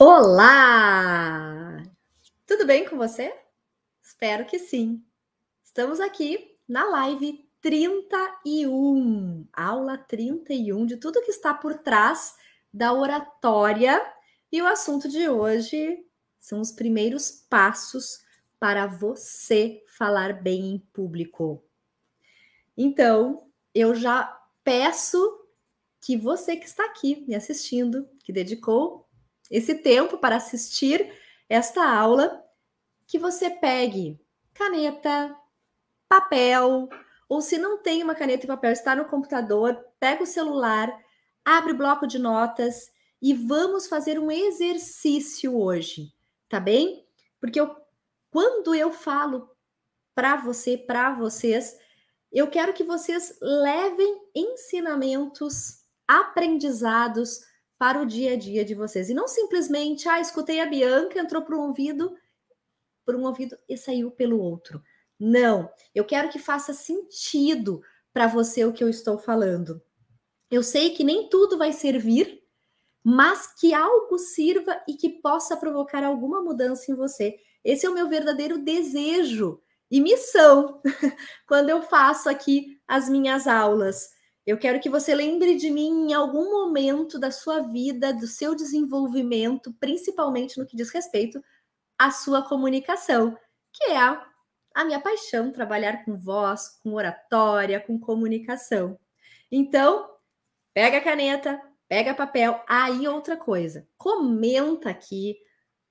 Olá! Tudo bem com você? Espero que sim. Estamos aqui na live 31, aula 31 de tudo que está por trás da oratória. E o assunto de hoje são os primeiros passos para você falar bem em público. Então, eu já peço que você que está aqui me assistindo, que dedicou esse tempo para assistir esta aula, que você pegue caneta, papel, ou se não tem uma caneta e papel, está no computador, pega o celular, abre o bloco de notas e vamos fazer um exercício hoje, tá bem? Porque eu, quando eu falo para você, para vocês, eu quero que vocês levem ensinamentos, aprendizados para o dia a dia de vocês. E não simplesmente, ah, escutei a Bianca, entrou por um ouvido, por um ouvido e saiu pelo outro. Não, eu quero que faça sentido para você o que eu estou falando. Eu sei que nem tudo vai servir, mas que algo sirva e que possa provocar alguma mudança em você. Esse é o meu verdadeiro desejo e missão quando eu faço aqui as minhas aulas. Eu quero que você lembre de mim em algum momento da sua vida, do seu desenvolvimento, principalmente no que diz respeito à sua comunicação, que é a, a minha paixão, trabalhar com voz, com oratória, com comunicação. Então, pega a caneta, pega papel. Aí outra coisa, comenta aqui,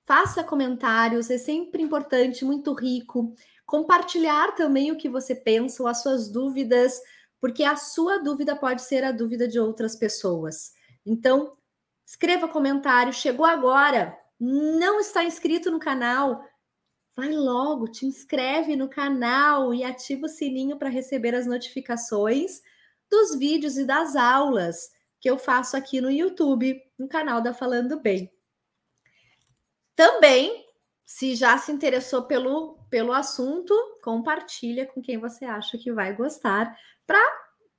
faça comentários, é sempre importante, muito rico. Compartilhar também o que você pensa, ou as suas dúvidas, porque a sua dúvida pode ser a dúvida de outras pessoas. Então, escreva comentário. Chegou agora, não está inscrito no canal? Vai logo, te inscreve no canal e ativa o sininho para receber as notificações dos vídeos e das aulas que eu faço aqui no YouTube, no canal da Falando Bem. Também, se já se interessou pelo, pelo assunto, compartilha com quem você acha que vai gostar para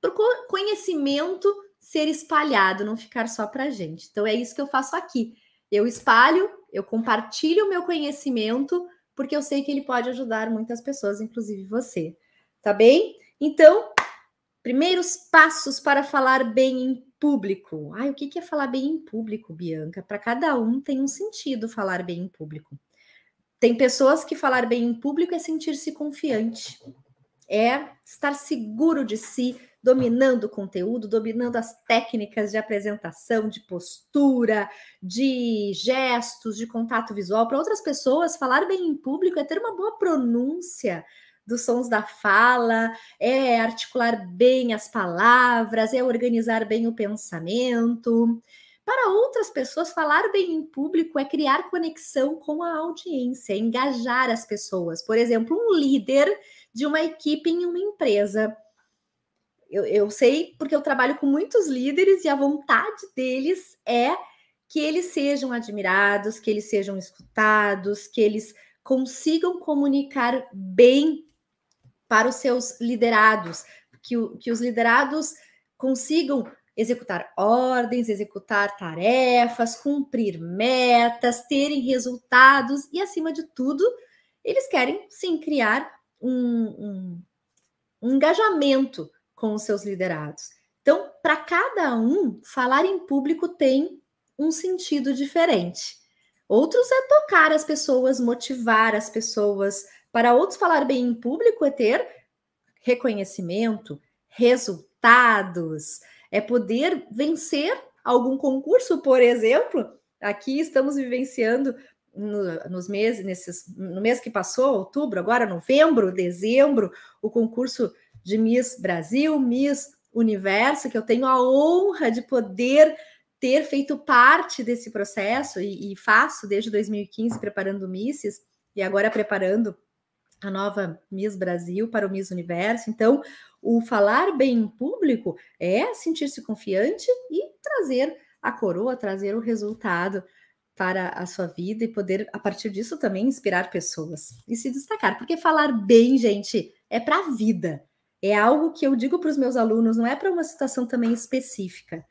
o conhecimento ser espalhado, não ficar só para gente. Então é isso que eu faço aqui. Eu espalho, eu compartilho o meu conhecimento, porque eu sei que ele pode ajudar muitas pessoas, inclusive você. Tá bem? Então, primeiros passos para falar bem em público. Ai, o que é falar bem em público, Bianca? Para cada um tem um sentido falar bem em público. Tem pessoas que falar bem em público é sentir-se confiante é estar seguro de si, dominando o conteúdo, dominando as técnicas de apresentação, de postura, de gestos, de contato visual. Para outras pessoas, falar bem em público é ter uma boa pronúncia dos sons da fala, é articular bem as palavras, é organizar bem o pensamento. Para outras pessoas, falar bem em público é criar conexão com a audiência, engajar as pessoas. Por exemplo, um líder de uma equipe em uma empresa. Eu, eu sei porque eu trabalho com muitos líderes e a vontade deles é que eles sejam admirados, que eles sejam escutados, que eles consigam comunicar bem para os seus liderados, que, que os liderados consigam executar ordens, executar tarefas, cumprir metas, terem resultados e, acima de tudo, eles querem sim criar um, um, um engajamento com os seus liderados. Então, para cada um, falar em público tem um sentido diferente. Outros é tocar as pessoas, motivar as pessoas. Para outros, falar bem em público é ter reconhecimento, resultados, é poder vencer algum concurso, por exemplo. Aqui estamos vivenciando no, nos meses, nesses, no mês que passou, outubro, agora novembro, dezembro, o concurso de Miss Brasil, Miss Universo, que eu tenho a honra de poder ter feito parte desse processo e, e faço desde 2015 preparando Misses e agora preparando a nova Miss Brasil para o Miss Universo. Então, o falar bem em público é sentir-se confiante e trazer a coroa, trazer o resultado para a sua vida e poder, a partir disso, também inspirar pessoas e se destacar. Porque falar bem, gente, é para a vida. É algo que eu digo para os meus alunos, não é para uma situação também específica,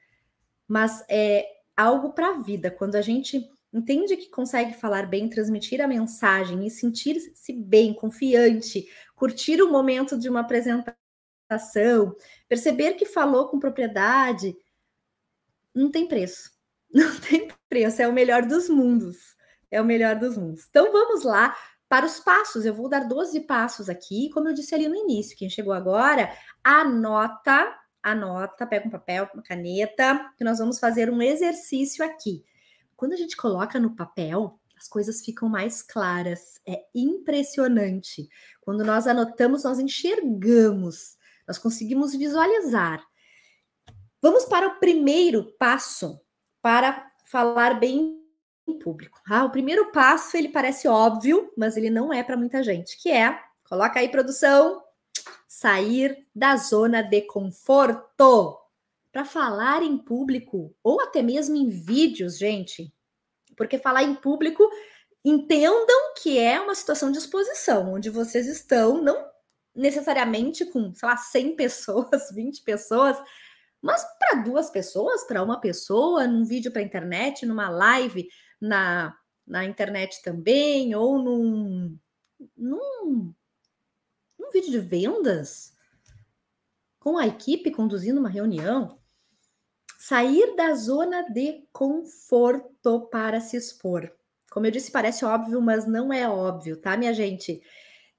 mas é algo para a vida. Quando a gente entende que consegue falar bem, transmitir a mensagem e sentir-se bem, confiante, curtir o momento de uma apresentação, perceber que falou com propriedade, não tem preço. Não tem preço, é o melhor dos mundos. É o melhor dos mundos. Então vamos lá para os passos. Eu vou dar 12 passos aqui, como eu disse ali no início. Quem chegou agora, anota, anota, pega um papel, uma caneta, que nós vamos fazer um exercício aqui. Quando a gente coloca no papel, as coisas ficam mais claras. É impressionante. Quando nós anotamos, nós enxergamos, nós conseguimos visualizar. Vamos para o primeiro passo para falar bem em público. Ah, o primeiro passo ele parece óbvio, mas ele não é para muita gente, que é, coloca aí produção, sair da zona de conforto para falar em público ou até mesmo em vídeos, gente. Porque falar em público, entendam que é uma situação de exposição, onde vocês estão, não necessariamente com, sei lá, 100 pessoas, 20 pessoas, mas para duas pessoas, para uma pessoa, num vídeo para internet, numa live na, na internet também, ou num, num, num vídeo de vendas, com a equipe conduzindo uma reunião, Sair da zona de conforto para se expor. Como eu disse, parece óbvio, mas não é óbvio, tá, minha gente?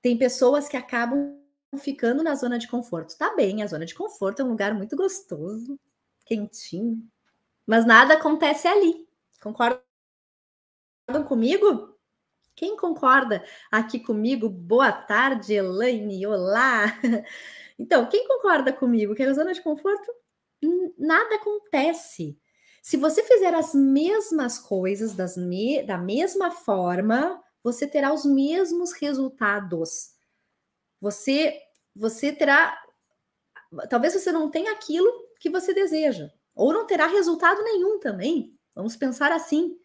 Tem pessoas que acabam ficando na zona de conforto. Tá bem, a zona de conforto é um lugar muito gostoso, quentinho, mas nada acontece ali. Concordam comigo? Quem concorda aqui comigo? Boa tarde, Elaine. Olá. Então, quem concorda comigo que a zona de conforto nada acontece. Se você fizer as mesmas coisas das me da mesma forma, você terá os mesmos resultados. Você você terá talvez você não tenha aquilo que você deseja, ou não terá resultado nenhum também. Vamos pensar assim.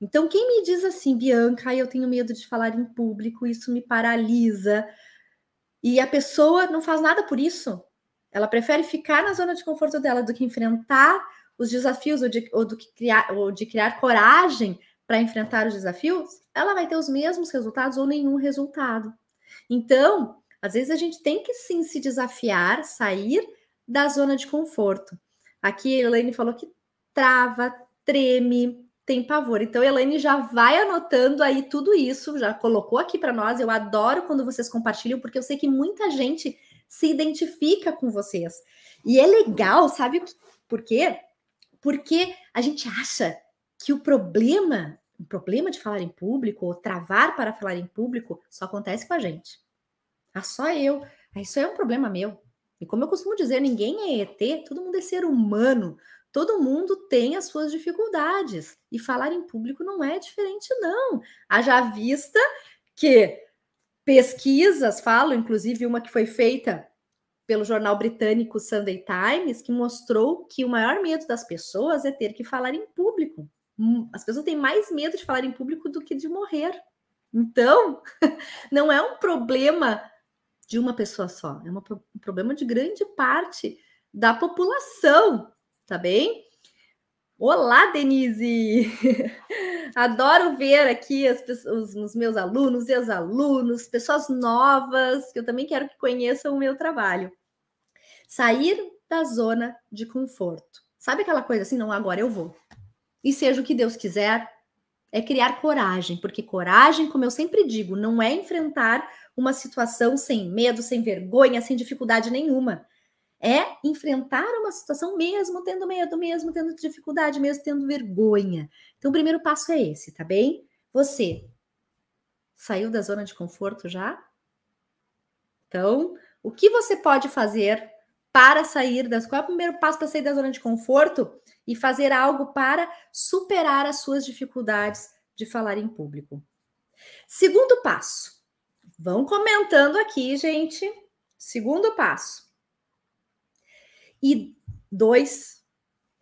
Então, quem me diz assim, Bianca, eu tenho medo de falar em público, isso me paralisa, e a pessoa não faz nada por isso, ela prefere ficar na zona de conforto dela do que enfrentar os desafios ou de, ou do que criar, ou de criar coragem para enfrentar os desafios, ela vai ter os mesmos resultados ou nenhum resultado. Então, às vezes a gente tem que sim se desafiar, sair da zona de conforto. Aqui a Elaine falou que trava, treme, tem pavor. Então, a Elaine já vai anotando aí tudo isso, já colocou aqui para nós. Eu adoro quando vocês compartilham, porque eu sei que muita gente se identifica com vocês. E é legal, sabe por quê? Porque a gente acha que o problema, o problema de falar em público, ou travar para falar em público, só acontece com a gente. Ah, só eu. Ah, isso é um problema meu. E como eu costumo dizer, ninguém é ET, todo mundo é ser humano. Todo mundo tem as suas dificuldades. E falar em público não é diferente, não. Haja vista que pesquisas falam, inclusive uma que foi feita pelo jornal britânico Sunday Times, que mostrou que o maior medo das pessoas é ter que falar em público. Hum, as pessoas têm mais medo de falar em público do que de morrer. Então, não é um problema de uma pessoa só, é um problema de grande parte da população, tá bem? Olá, Denise! Adoro ver aqui os, meus alunos e as alunos, pessoas novas, que eu também quero que conheçam o meu trabalho. Sair da zona de conforto. Sabe aquela coisa assim, não, agora eu vou. E seja o que Deus quiser, é criar coragem, porque coragem, como eu sempre digo, não é enfrentar uma situação sem medo, sem vergonha, sem dificuldade nenhuma é enfrentar uma situação mesmo tendo medo, mesmo tendo dificuldade, mesmo tendo vergonha. Então, o primeiro passo é esse, tá bem? Você saiu da zona de conforto já? Então, o que você pode fazer para sair das. Qual é o primeiro passo para sair da zona de conforto e fazer algo para superar as suas dificuldades de falar em público? Segundo passo. Vão comentando aqui, gente. Segundo passo e dois,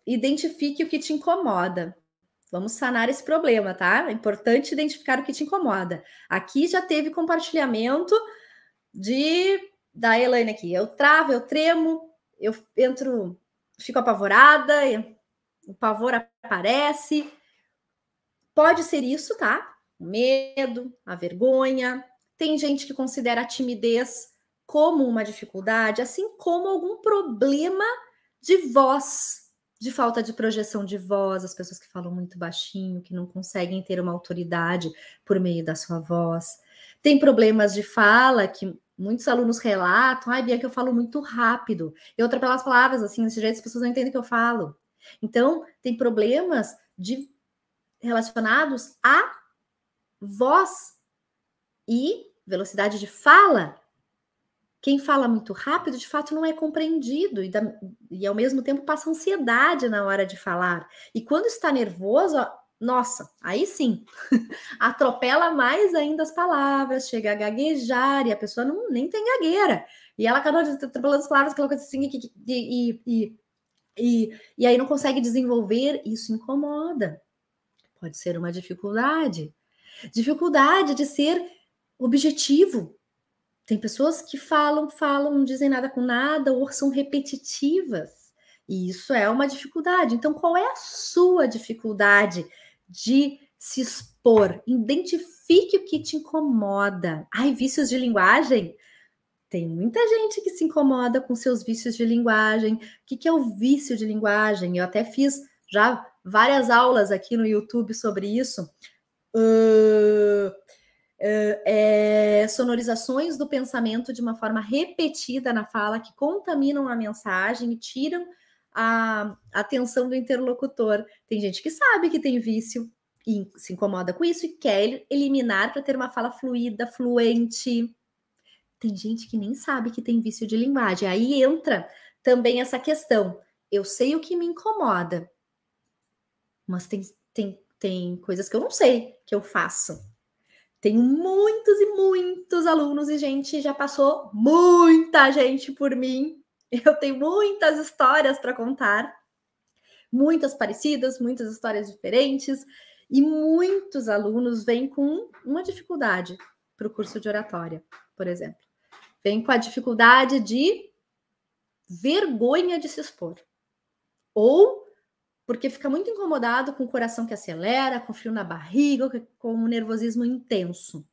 identifique o que te incomoda. Vamos sanar esse problema, tá? É importante identificar o que te incomoda. Aqui já teve compartilhamento de da Elaine aqui. Eu travo, eu tremo, eu entro, fico apavorada, o pavor aparece. Pode ser isso, tá? O medo, a vergonha. Tem gente que considera a timidez como uma dificuldade, assim como algum problema de voz, de falta de projeção de voz, as pessoas que falam muito baixinho, que não conseguem ter uma autoridade por meio da sua voz. Tem problemas de fala que muitos alunos relatam, ai, Bia, que eu falo muito rápido. E outra pelas palavras, assim, desse jeito as pessoas não entendem o que eu falo. Então, tem problemas de relacionados à voz e velocidade de fala. Quem fala muito rápido, de fato, não é compreendido e, e ao mesmo tempo passa ansiedade na hora de falar. E quando está nervoso, nossa, aí sim, atropela mais ainda as palavras, chega a gaguejar e a pessoa não, nem tem gagueira. E ela acaba atropelando as palavras, aquela coisa assim, e, e, e, e, e aí não consegue desenvolver, isso incomoda. Pode ser uma dificuldade. Dificuldade de ser objetivo. Tem pessoas que falam, falam, não dizem nada com nada, ou são repetitivas. E isso é uma dificuldade. Então, qual é a sua dificuldade de se expor? Identifique o que te incomoda. Ai, vícios de linguagem? Tem muita gente que se incomoda com seus vícios de linguagem. O que, é o vício de linguagem? Eu até fiz já várias aulas aqui no YouTube sobre isso. Uh, é, sonorizações do pensamento de uma forma repetida na fala que contaminam a mensagem e tiram a atenção do interlocutor. Tem gente que sabe que tem vício e se incomoda com isso e quer eliminar para ter uma fala fluida, fluente. Tem gente que nem sabe que tem vício de linguagem. Aí entra também essa questão. Eu sei o que me incomoda, mas tem, tem, tem coisas que eu não sei que eu faço. Tenho muitos e muitos alunos e gente já passou muita gente por mim. Eu tenho muitas histórias para contar, muitas parecidas, muitas histórias diferentes, e muitos alunos vêm com uma dificuldade para o curso de oratória, por exemplo vem com a dificuldade de vergonha de se expor. Ou porque fica muito incomodado com o coração que acelera, com frio na barriga, com um nervosismo intenso.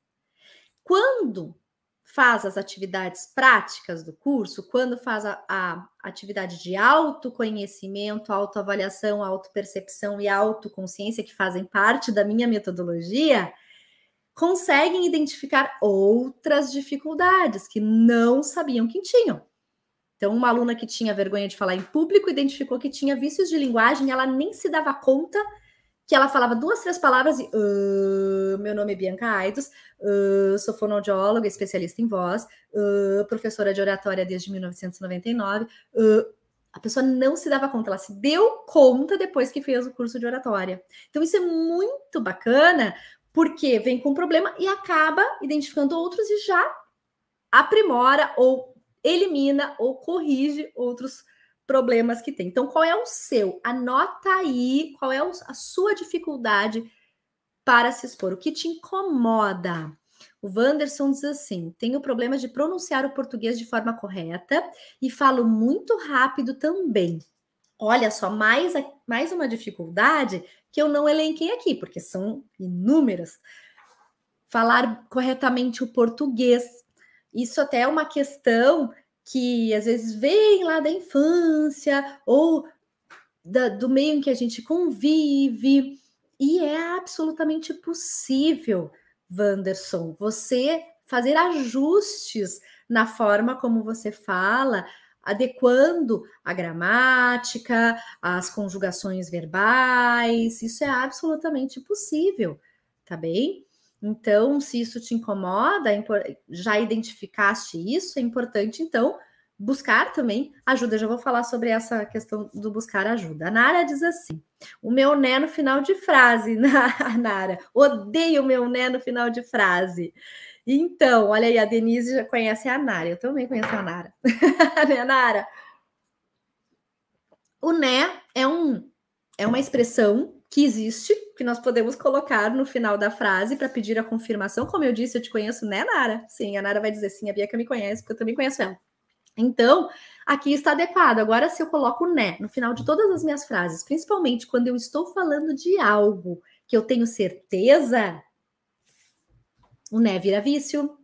Quando faz as atividades práticas do curso, quando faz a, a atividade de autoconhecimento, autoavaliação, autopercepção e autoconsciência, que fazem parte da minha metodologia, conseguem identificar outras dificuldades que não sabiam que tinham. Então, uma aluna que tinha vergonha de falar em público identificou que tinha vícios de linguagem ela nem se dava conta que ela falava duas, três palavras e uh, meu nome é Bianca Aidos, uh, sou fonoaudióloga, especialista em voz, uh, professora de oratória desde 1999. a pessoa não se dava conta, ela se deu conta depois que fez o curso de oratória. Então, isso é muito bacana, porque vem com um problema e acaba identificando outros e já aprimora ou elimina ou corrige outros problemas que tem. Então, qual é o seu? Anota aí qual é a sua dificuldade para se expor, o que te incomoda. O Wanderson diz assim: tenho problemas de pronunciar o português de forma correta e falo muito rápido também. Olha só, mais, mais uma dificuldade que eu não elenquei aqui, porque são inúmeras. Falar corretamente o português. Isso até é uma questão que às vezes vem lá da infância ou da, do meio em que a gente convive. E é absolutamente possível, Wanderson, você fazer ajustes na forma como você fala, adequando a gramática, as conjugações verbais, isso é absolutamente possível, tá bem? Então, se isso te incomoda, já identificaste isso, é importante, então, buscar também ajuda. Eu já vou falar sobre essa questão do buscar ajuda. A Nara diz assim: o meu né no final de frase, Nara, odeio o meu né no final de frase. Então, olha aí, a Denise já conhece a Nara, eu também conheço a Nara. né, Nara? O né é, um, é uma expressão que existe, que nós podemos colocar no final da frase para pedir a confirmação. Como eu disse, eu te conheço, né, Nara? Sim, a Nara vai dizer sim, a Bianca me conhece, porque eu também conheço ela. Então, aqui está adequado. Agora, se eu coloco né no final de todas as minhas frases, principalmente quando eu estou falando de algo que eu tenho certeza, o né vira vício,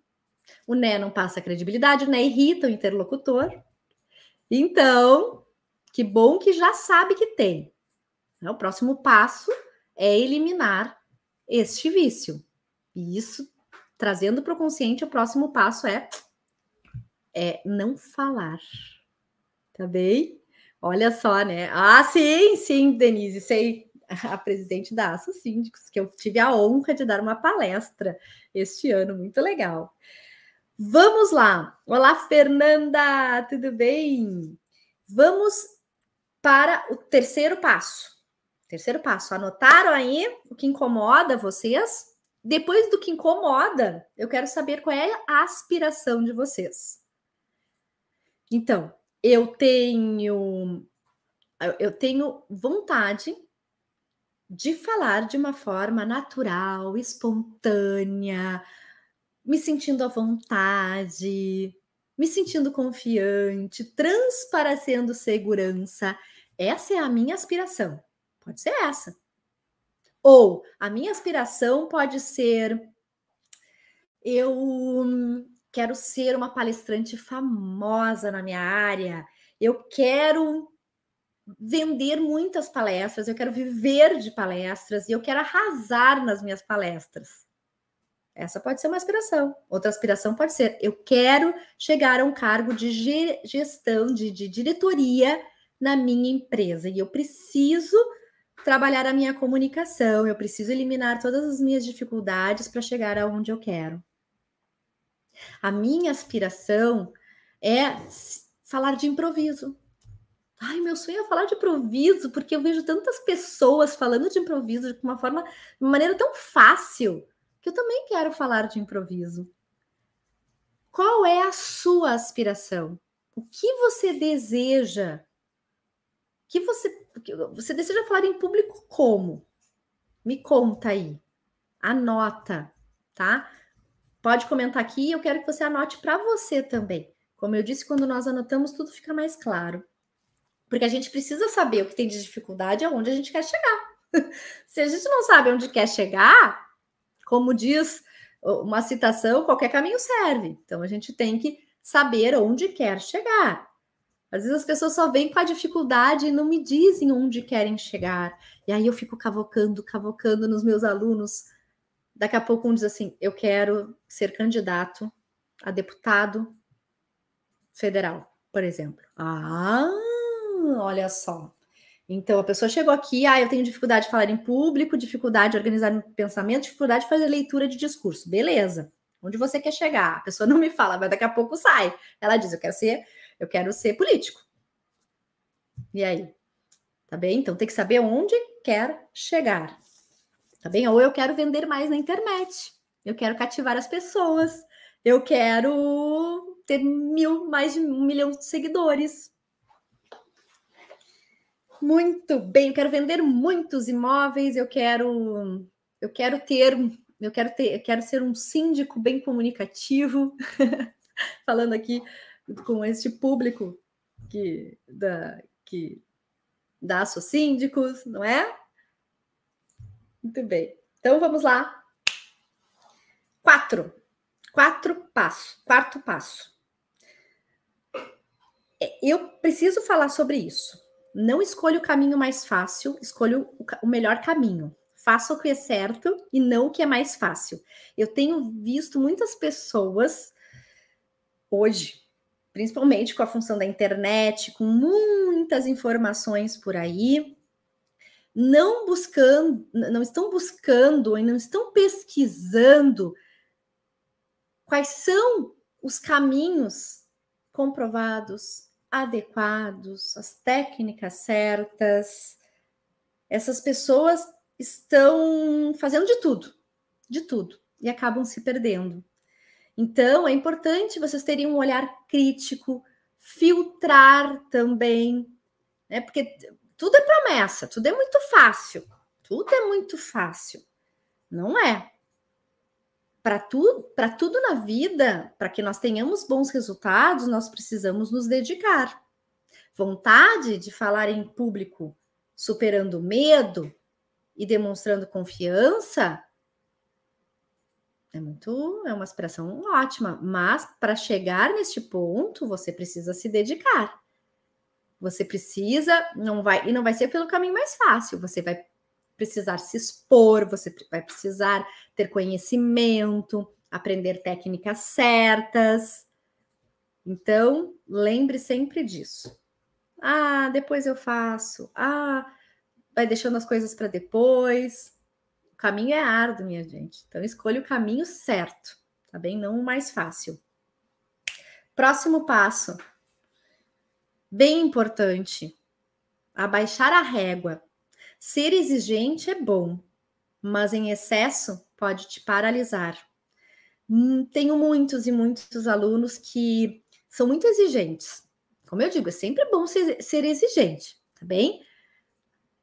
o né não passa credibilidade, o né irrita o interlocutor. Então, que bom que já sabe que tem. O próximo passo é eliminar este vício. E isso, trazendo para o consciente, o próximo passo é, é não falar. Tá bem? Olha só, né? Ah, sim, sim, Denise, sei. A presidente da Aço Síndicos, que eu tive a honra de dar uma palestra este ano, muito legal. Vamos lá. Olá, Fernanda, tudo bem? Vamos para o terceiro passo. Terceiro passo, anotaram aí o que incomoda vocês? Depois do que incomoda, eu quero saber qual é a aspiração de vocês. Então, eu tenho eu tenho vontade de falar de uma forma natural, espontânea, me sentindo à vontade, me sentindo confiante, transparecendo segurança. Essa é a minha aspiração. Pode ser essa. Ou a minha aspiração pode ser eu quero ser uma palestrante famosa na minha área. Eu quero vender muitas palestras, eu quero viver de palestras e eu quero arrasar nas minhas palestras. Essa pode ser uma aspiração. Outra aspiração pode ser: eu quero chegar a um cargo de gestão, de, de diretoria na minha empresa e eu preciso trabalhar a minha comunicação, eu preciso eliminar todas as minhas dificuldades para chegar aonde eu quero. A minha aspiração é falar de improviso. Ai, meu sonho é falar de improviso, porque eu vejo tantas pessoas falando de improviso de uma forma, de uma maneira tão fácil, que eu também quero falar de improviso. Qual é a sua aspiração? O que você deseja que você você deseja falar em público como? Me conta aí. Anota, tá? Pode comentar aqui, eu quero que você anote para você também. Como eu disse, quando nós anotamos, tudo fica mais claro. Porque a gente precisa saber o que tem de dificuldade e aonde a gente quer chegar. Se a gente não sabe onde quer chegar, como diz uma citação, qualquer caminho serve. Então a gente tem que saber onde quer chegar. Às vezes as pessoas só vêm com a dificuldade e não me dizem onde querem chegar. E aí eu fico cavocando, cavocando nos meus alunos. Daqui a pouco um diz assim: eu quero ser candidato a deputado federal, por exemplo. Ah, olha só. Então a pessoa chegou aqui, ah, eu tenho dificuldade de falar em público, dificuldade de organizar pensamento, dificuldade de fazer leitura de discurso. Beleza. Onde você quer chegar? A pessoa não me fala, mas daqui a pouco sai. Ela diz: eu quero ser eu quero ser político. E aí? Tá bem? Então tem que saber onde quer chegar. Tá bem? Ou eu quero vender mais na internet. Eu quero cativar as pessoas. Eu quero ter mil, mais de um milhão de seguidores. Muito bem, eu quero vender muitos imóveis, eu quero eu quero ter eu quero ter eu quero ser um síndico bem comunicativo. Falando aqui com este público que da que dá síndicos, não é? Muito bem. Então vamos lá. Quatro. Quatro passos. Quarto passo. É, eu preciso falar sobre isso. Não escolha o caminho mais fácil, escolha o melhor caminho. Faça o que é certo e não o que é mais fácil. Eu tenho visto muitas pessoas hoje, principalmente com a função da internet, com muitas informações por aí, não buscando, não estão buscando e não estão pesquisando quais são os caminhos comprovados, adequados, as técnicas certas. Essas pessoas estão fazendo de tudo, de tudo, e acabam se perdendo. Então, é importante vocês terem um olhar crítico, filtrar também, né? Porque tudo é promessa, tudo é muito fácil, tudo é muito fácil. Não é. Para para tudo na vida, para que nós tenhamos bons resultados, nós precisamos nos dedicar. Vontade de falar em público, superando medo, e demonstrando confiança, é muito, é uma expressão ótima, mas para chegar neste ponto, você precisa se dedicar. Você precisa, não vai, e não vai ser pelo caminho mais fácil, você vai precisar se expor, você vai precisar ter conhecimento, aprender técnicas certas. Então, lembre sempre disso. Ah, depois eu faço. Ah, vai deixando as coisas para depois. O caminho é árduo, minha gente. Então, escolha o caminho certo, tá bem? Não o mais fácil. Próximo passo. Bem importante. Abaixar a régua. Ser exigente é bom, mas em excesso pode te paralisar. Hum, tenho muitos e muitos alunos que são muito exigentes. Como eu digo, é sempre bom ser, ser exigente, tá bem?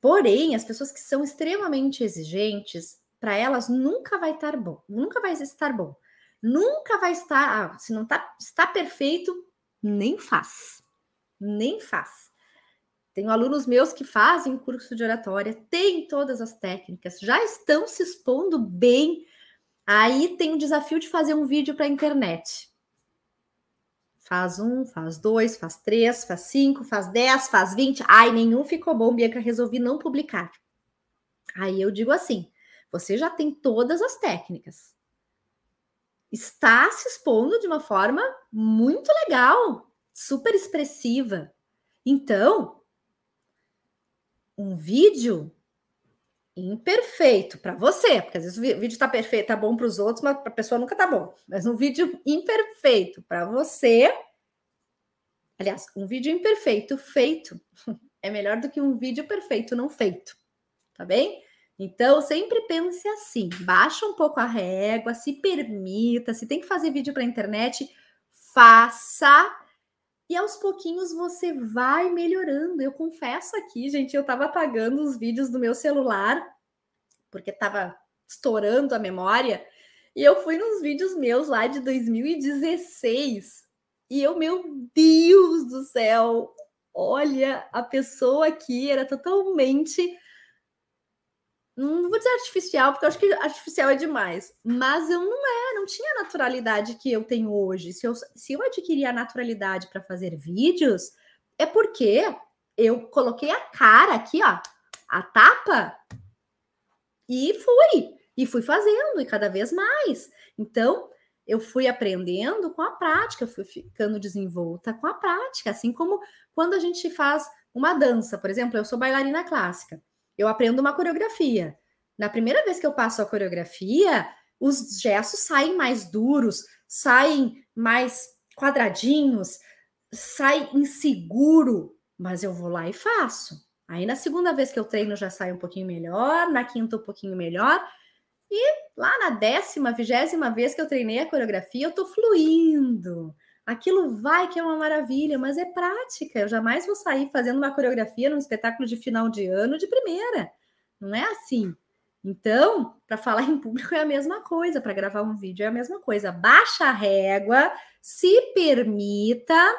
Porém, as pessoas que são extremamente exigentes, para elas nunca vai estar bom, nunca vai estar bom. Nunca vai estar, ah, se não tá, está perfeito, nem faz. Nem faz. Tenho alunos meus que fazem curso de oratória, têm todas as técnicas, já estão se expondo bem. Aí tem o desafio de fazer um vídeo para a internet. Faz um, faz dois, faz três, faz cinco, faz dez, faz vinte. Ai, nenhum ficou bom, Bianca, resolvi não publicar. Aí eu digo assim: você já tem todas as técnicas. Está se expondo de uma forma muito legal, super expressiva. Então, um vídeo imperfeito para você, porque às vezes o vídeo está perfeito, tá bom para os outros, mas para a pessoa nunca tá bom. Mas um vídeo imperfeito para você, aliás, um vídeo imperfeito feito é melhor do que um vídeo perfeito não feito, tá bem? Então, sempre pense assim: baixa um pouco a régua, se permita, se tem que fazer vídeo para internet, faça e aos pouquinhos você vai melhorando. Eu confesso aqui, gente, eu estava apagando os vídeos do meu celular, porque estava estourando a memória, e eu fui nos vídeos meus lá de 2016. E eu, meu Deus do céu, olha, a pessoa aqui era totalmente não vou dizer artificial, porque eu acho que artificial é demais, mas eu não é, não tinha a naturalidade que eu tenho hoje. Se eu, se eu adquirir a naturalidade para fazer vídeos, é porque eu coloquei a cara aqui, ó, a tapa, e fui, e fui fazendo, e cada vez mais. Então, eu fui aprendendo com a prática, fui ficando desenvolta com a prática, assim como quando a gente faz uma dança, por exemplo, eu sou bailarina clássica. Eu aprendo uma coreografia. Na primeira vez que eu passo a coreografia, os gestos saem mais duros, saem mais quadradinhos, sai inseguro, mas eu vou lá e faço. Aí na segunda vez que eu treino já sai um pouquinho melhor, na quinta um pouquinho melhor. E lá na décima, vigésima vez que eu treinei a coreografia, eu tô fluindo. Aquilo vai que é uma maravilha, mas é prática. Eu jamais vou sair fazendo uma coreografia num espetáculo de final de ano de primeira. Não é assim. Então, para falar em público é a mesma coisa, para gravar um vídeo é a mesma coisa. Baixa a régua, se permita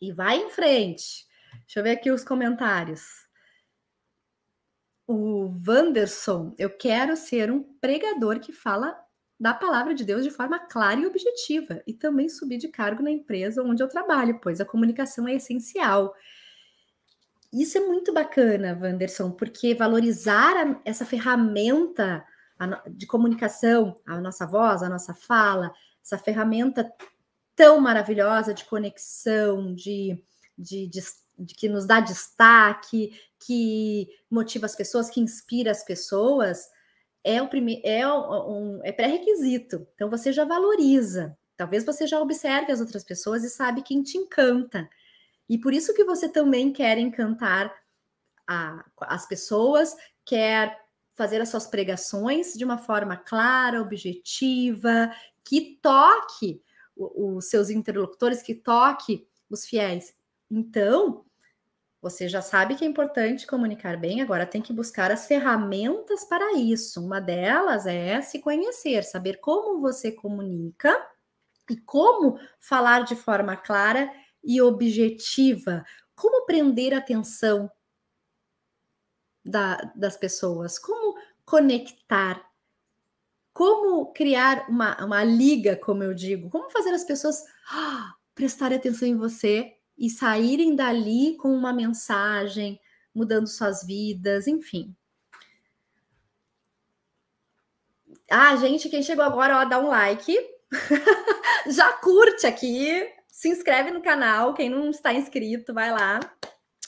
e vai em frente. Deixa eu ver aqui os comentários. O Wanderson, eu quero ser um pregador que fala da palavra de Deus de forma clara e objetiva e também subir de cargo na empresa onde eu trabalho, pois a comunicação é essencial. Isso é muito bacana, Wanderson, porque valorizar a, essa ferramenta de comunicação, a nossa voz, a nossa fala, essa ferramenta tão maravilhosa de conexão, de, de, de, de que nos dá destaque, que motiva as pessoas, que inspira as pessoas, é o primeiro é um é pré-requisito. Então você já valoriza. Talvez você já observe as outras pessoas e sabe quem te encanta. E por isso que você também quer encantar a, as pessoas, quer fazer as suas pregações de uma forma clara, objetiva, que toque os seus interlocutores, que toque os fiéis. Então, você já sabe que é importante comunicar bem, agora tem que buscar as ferramentas para isso. Uma delas é se conhecer, saber como você comunica e como falar de forma clara e objetiva, como prender atenção. da, das pessoas, como conectar, como criar uma, uma liga, como eu digo, como fazer as pessoas ah, prestarem atenção em você e saírem dali com uma mensagem, mudando suas vidas, enfim. Ah, gente, quem chegou agora, ó, dá um like. Já curte aqui, se inscreve no canal. Quem não está inscrito, vai lá.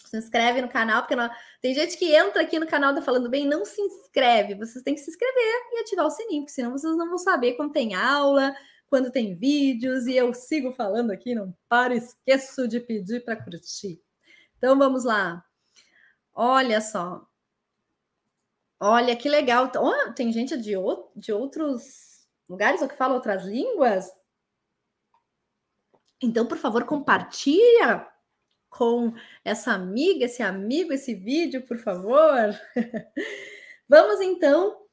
Se inscreve no canal, porque não... tem gente que entra aqui no canal da Falando Bem não se inscreve. Vocês têm que se inscrever e ativar o sininho, porque senão vocês não vão saber quando tem aula, quando tem vídeos e eu sigo falando aqui, não paro, esqueço de pedir para curtir. Então vamos lá. Olha só. Olha que legal. Oh, tem gente de, o, de outros lugares ou que fala outras línguas? Então, por favor, compartilha com essa amiga, esse amigo, esse vídeo, por favor. Vamos então,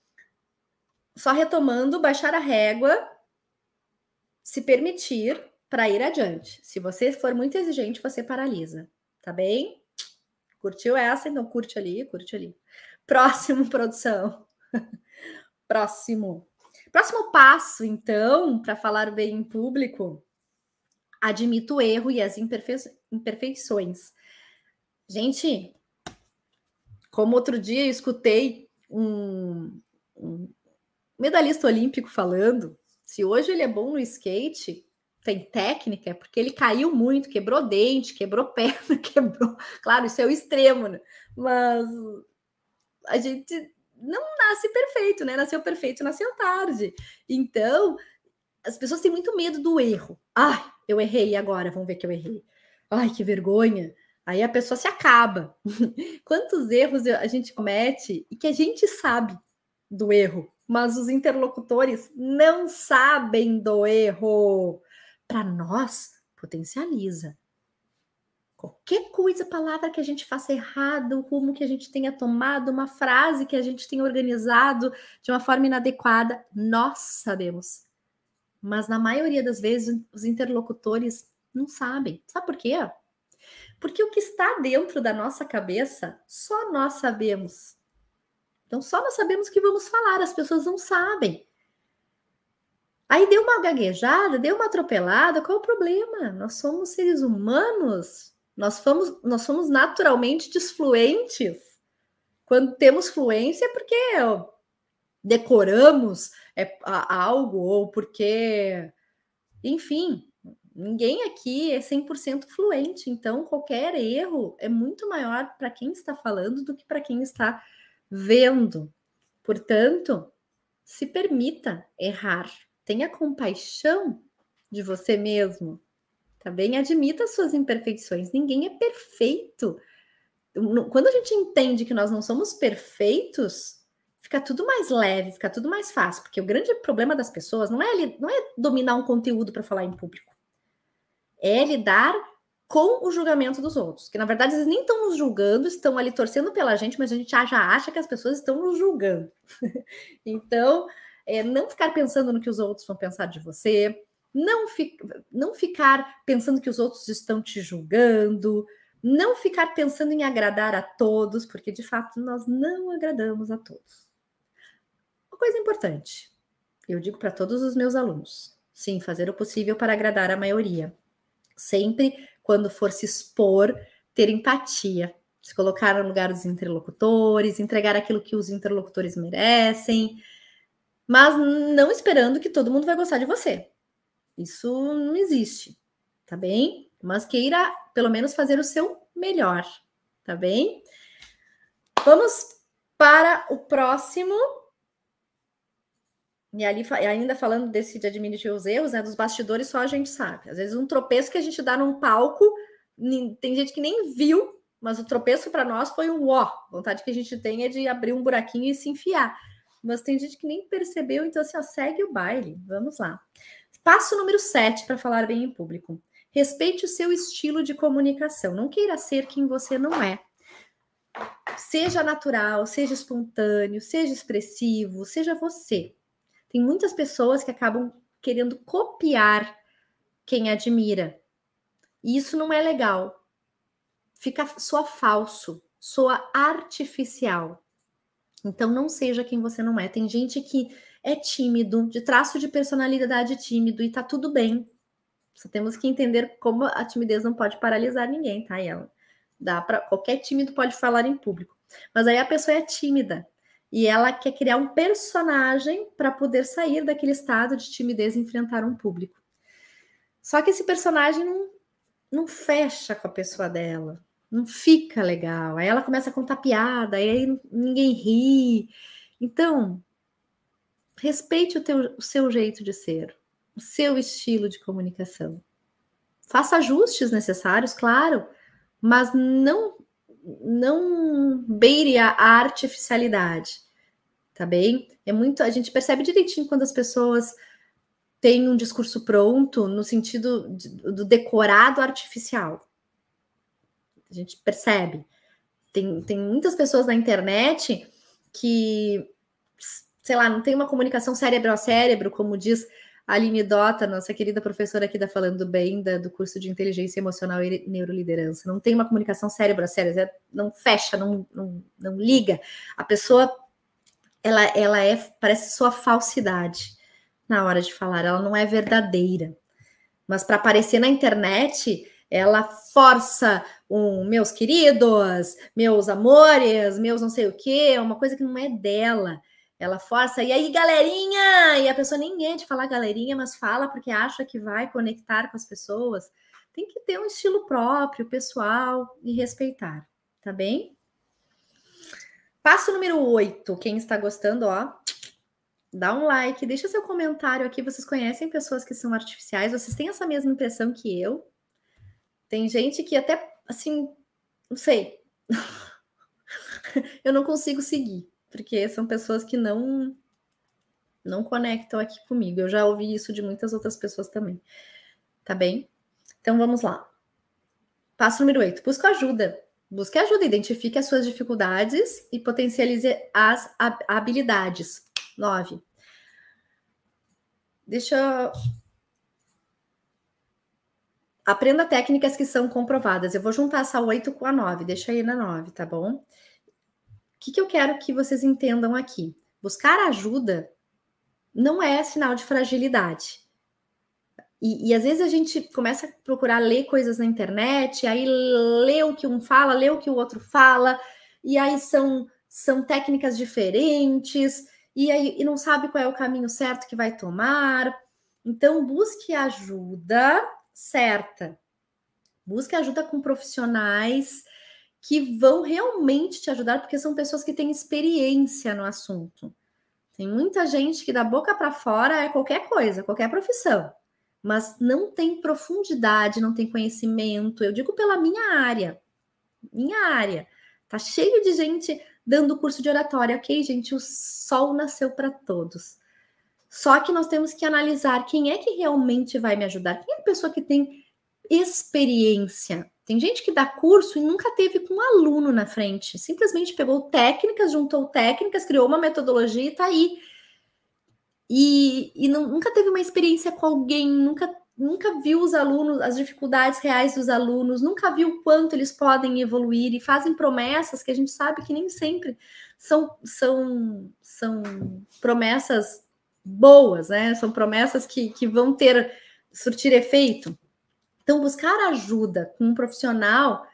só retomando, baixar a régua se permitir para ir adiante. Se você for muito exigente, você paralisa, tá bem? Curtiu essa? Então curte ali, curte ali. Próximo, produção. Próximo. Próximo passo, então, para falar bem em público, admito o erro e as imperfei imperfeições. Gente, como outro dia eu escutei um, um medalhista olímpico falando se hoje ele é bom no skate, tem técnica, é porque ele caiu muito, quebrou dente, quebrou perna, quebrou. Claro, isso é o extremo, né? Mas a gente não nasce perfeito, né? Nasceu perfeito, nasceu tarde. Então, as pessoas têm muito medo do erro. Ai, eu errei agora, vamos ver que eu errei. Ai, que vergonha. Aí a pessoa se acaba. Quantos erros a gente comete e que a gente sabe do erro, mas os interlocutores não sabem do erro. Para nós, potencializa. Qualquer coisa, palavra que a gente faça errado, o rumo que a gente tenha tomado, uma frase que a gente tenha organizado de uma forma inadequada, nós sabemos. Mas na maioria das vezes, os interlocutores não sabem. Sabe por quê? Porque o que está dentro da nossa cabeça, só nós sabemos. Então, só nós sabemos que vamos falar, as pessoas não sabem. Aí deu uma gaguejada, deu uma atropelada, qual é o problema? Nós somos seres humanos, nós somos, nós somos naturalmente desfluentes. Quando temos fluência é porque decoramos é, algo ou porque, enfim, ninguém aqui é 100% fluente. Então, qualquer erro é muito maior para quem está falando do que para quem está vendo. Portanto, se permita errar. Tenha compaixão de você mesmo. Tá admita suas imperfeições. Ninguém é perfeito. Quando a gente entende que nós não somos perfeitos, fica tudo mais leve, fica tudo mais fácil. Porque o grande problema das pessoas não é, não é dominar um conteúdo para falar em público. É lidar com o julgamento dos outros. Que na verdade eles nem estão nos julgando, estão ali torcendo pela gente, mas a gente já acha que as pessoas estão nos julgando. então, é, não ficar pensando no que os outros vão pensar de você, não, fi não ficar pensando que os outros estão te julgando, não ficar pensando em agradar a todos, porque de fato nós não agradamos a todos. Uma coisa importante, eu digo para todos os meus alunos: sim, fazer o possível para agradar a maioria. Sempre quando for se expor, ter empatia, se colocar no lugar dos interlocutores, entregar aquilo que os interlocutores merecem, mas não esperando que todo mundo vai gostar de você. Isso não existe, tá bem? Mas queira pelo menos fazer o seu melhor, tá bem? Vamos para o próximo. E ali, ainda falando desse de admitir os erros, né, dos bastidores, só a gente sabe. Às vezes, um tropeço que a gente dá num palco, tem gente que nem viu, mas o tropeço para nós foi um ó. Vontade que a gente tem é de abrir um buraquinho e se enfiar. Mas tem gente que nem percebeu, então assim, ó, segue o baile. Vamos lá. Passo número 7 para falar bem em público. Respeite o seu estilo de comunicação. Não queira ser quem você não é. Seja natural, seja espontâneo, seja expressivo, seja você. Tem muitas pessoas que acabam querendo copiar quem admira. E isso não é legal. Fica só falso, soa artificial. Então não seja quem você não é. Tem gente que é tímido, de traço de personalidade tímido e tá tudo bem. Só temos que entender como a timidez não pode paralisar ninguém, tá? Ela dá para qualquer tímido pode falar em público. Mas aí a pessoa é tímida e ela quer criar um personagem para poder sair daquele estado de timidez e enfrentar um público. Só que esse personagem não, não fecha com a pessoa dela, não fica legal. Aí ela começa a contar piada, aí ninguém ri. Então, respeite o, teu, o seu jeito de ser, o seu estilo de comunicação. Faça ajustes necessários, claro, mas não não beire a artificialidade, tá bem? É muito, a gente percebe direitinho quando as pessoas têm um discurso pronto no sentido de, do decorado artificial. A gente percebe. Tem, tem muitas pessoas na internet que, sei lá, não tem uma comunicação cérebro a cérebro, como diz a Aline Dota, nossa querida professora aqui da Falando Bem, da, do curso de Inteligência Emocional e Neuroliderança. Não tem uma comunicação cérebro a cérebro, é, não fecha, não, não, não liga. A pessoa, ela, ela é, parece sua falsidade na hora de falar, ela não é verdadeira. Mas para aparecer na internet, ela força um meus queridos, meus amores, meus não sei o quê, é uma coisa que não é dela. Ela força, e aí, galerinha? E a pessoa nem é de falar galerinha, mas fala porque acha que vai conectar com as pessoas. Tem que ter um estilo próprio, pessoal e respeitar, tá bem? Passo número 8. Quem está gostando, ó, dá um like, deixa seu comentário aqui. Vocês conhecem pessoas que são artificiais? Vocês têm essa mesma impressão que eu? Tem gente que até, assim, não sei. eu não consigo seguir porque são pessoas que não não conectam aqui comigo. Eu já ouvi isso de muitas outras pessoas também. Tá bem? Então vamos lá. Passo número 8. Busca ajuda. Busque ajuda, identifique as suas dificuldades e potencialize as habilidades. 9. Deixa eu... Aprenda técnicas que são comprovadas. Eu vou juntar essa 8 com a 9. Deixa aí na 9, tá bom? que, que eu quero que vocês entendam aqui? Buscar ajuda não é sinal de fragilidade. E, e, às vezes a gente começa a procurar ler coisas na internet, aí lê o que um fala, lê o que o outro fala, e aí são, são técnicas diferentes, e aí e não sabe qual é o caminho certo que vai tomar. Então, busque ajuda certa. Busque ajuda com profissionais que vão realmente te ajudar, porque são pessoas que têm experiência no assunto. Tem muita gente que da boca para fora é qualquer coisa, qualquer profissão, mas não tem profundidade, não tem conhecimento. Eu digo pela minha área, minha área. Tá cheio de gente dando curso de oratória, ok, gente? O sol nasceu para todos. Só que nós temos que analisar quem é que realmente vai me ajudar, quem é a pessoa que tem experiência tem gente que dá curso e nunca teve com um aluno na frente. Simplesmente pegou técnicas, juntou técnicas, criou uma metodologia e tá aí. E, e não, nunca teve uma experiência com alguém, nunca, nunca viu os alunos, as dificuldades reais dos alunos, nunca viu o quanto eles podem evoluir e fazem promessas que a gente sabe que nem sempre são, são, são promessas boas, né? São promessas que, que vão ter surtir efeito. Então, buscar ajuda com um profissional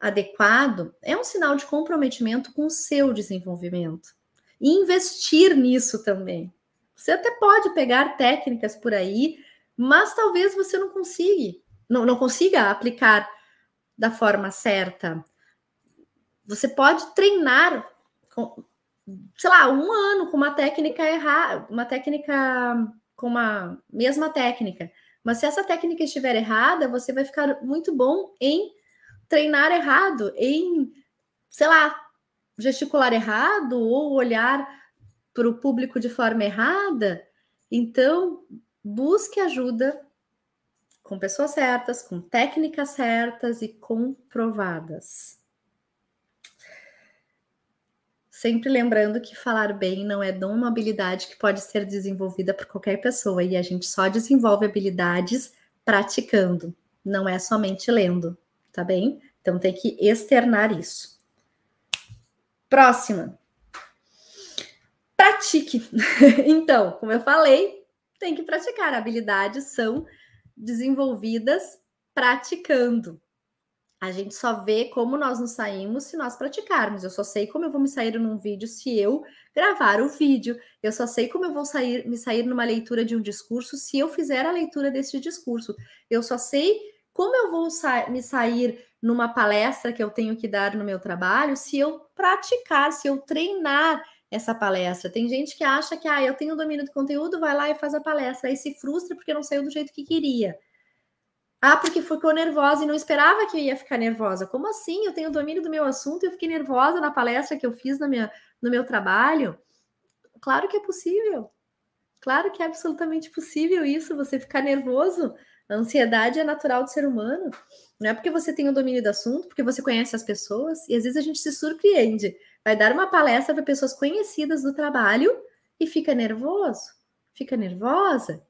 adequado é um sinal de comprometimento com o seu desenvolvimento. E investir nisso também. Você até pode pegar técnicas por aí, mas talvez você não consiga, não, não consiga aplicar da forma certa. Você pode treinar, com, sei lá, um ano com uma técnica errada, uma técnica com uma mesma técnica mas se essa técnica estiver errada, você vai ficar muito bom em treinar errado, em, sei lá, gesticular errado ou olhar para o público de forma errada. Então, busque ajuda com pessoas certas, com técnicas certas e comprovadas. Sempre lembrando que falar bem não é dom, uma habilidade que pode ser desenvolvida por qualquer pessoa e a gente só desenvolve habilidades praticando, não é somente lendo, tá bem? Então tem que externar isso. Próxima. Pratique. então, como eu falei, tem que praticar. Habilidades são desenvolvidas praticando. A gente só vê como nós nos saímos se nós praticarmos. Eu só sei como eu vou me sair num vídeo se eu gravar o vídeo. Eu só sei como eu vou sair, me sair numa leitura de um discurso se eu fizer a leitura desse discurso. Eu só sei como eu vou sa me sair numa palestra que eu tenho que dar no meu trabalho se eu praticar, se eu treinar essa palestra. Tem gente que acha que ah, eu tenho domínio do conteúdo, vai lá e faz a palestra, aí se frustra porque não saiu do jeito que queria. Ah, porque ficou nervosa e não esperava que eu ia ficar nervosa. Como assim? Eu tenho domínio do meu assunto e eu fiquei nervosa na palestra que eu fiz na minha, no meu trabalho? Claro que é possível. Claro que é absolutamente possível isso, você ficar nervoso. A ansiedade é natural do ser humano. Não é porque você tem o domínio do assunto, porque você conhece as pessoas, e às vezes a gente se surpreende. Vai dar uma palestra para pessoas conhecidas do trabalho e fica nervoso, fica nervosa,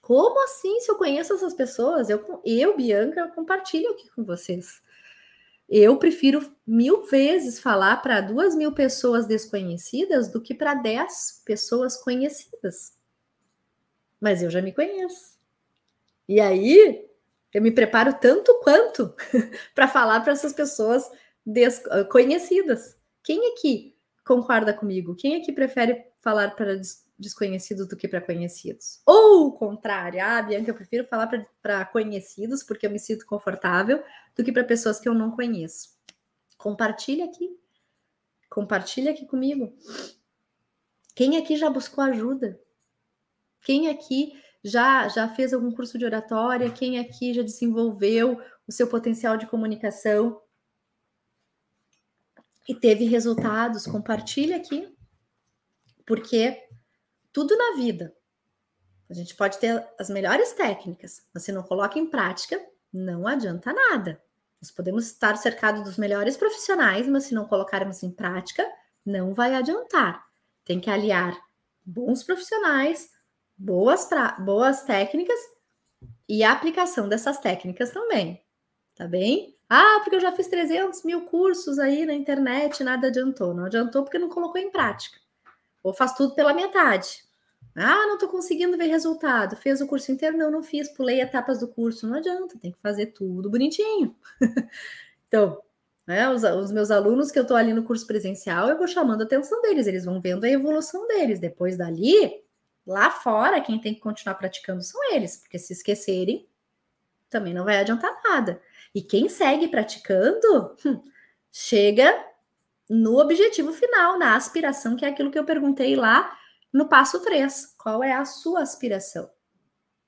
como assim, se eu conheço essas pessoas? Eu, eu Bianca, eu compartilho aqui com vocês. Eu prefiro mil vezes falar para duas mil pessoas desconhecidas do que para dez pessoas conhecidas. Mas eu já me conheço. E aí, eu me preparo tanto quanto para falar para essas pessoas desconhecidas. Quem aqui concorda comigo? Quem aqui prefere falar para desconhecidos do que para conhecidos. Ou o contrário, ah, Bianca, eu prefiro falar para conhecidos porque eu me sinto confortável do que para pessoas que eu não conheço. Compartilha aqui. Compartilha aqui comigo. Quem aqui já buscou ajuda? Quem aqui já já fez algum curso de oratória? Quem aqui já desenvolveu o seu potencial de comunicação e teve resultados? Compartilha aqui. Porque tudo na vida. A gente pode ter as melhores técnicas, mas se não coloca em prática, não adianta nada. Nós podemos estar cercados dos melhores profissionais, mas se não colocarmos em prática, não vai adiantar. Tem que aliar bons profissionais, boas, pra, boas técnicas e a aplicação dessas técnicas também. Tá bem? Ah, porque eu já fiz 300 mil cursos aí na internet, nada adiantou. Não adiantou porque não colocou em prática. Ou faz tudo pela metade. Ah, não estou conseguindo ver resultado. Fez o curso inteiro? Não, não fiz. Pulei etapas do curso. Não adianta, tem que fazer tudo bonitinho. então, né, os, os, meus alunos que eu estou ali no curso presencial, eu vou chamando a atenção deles. Eles vão vendo a evolução deles. Depois dali, lá fora, quem tem que continuar praticando são eles, porque se esquecerem, também não vai adiantar nada. E quem segue praticando, hum, chega no objetivo final, na aspiração, que é aquilo que eu perguntei lá no passo 3. Qual é a sua aspiração?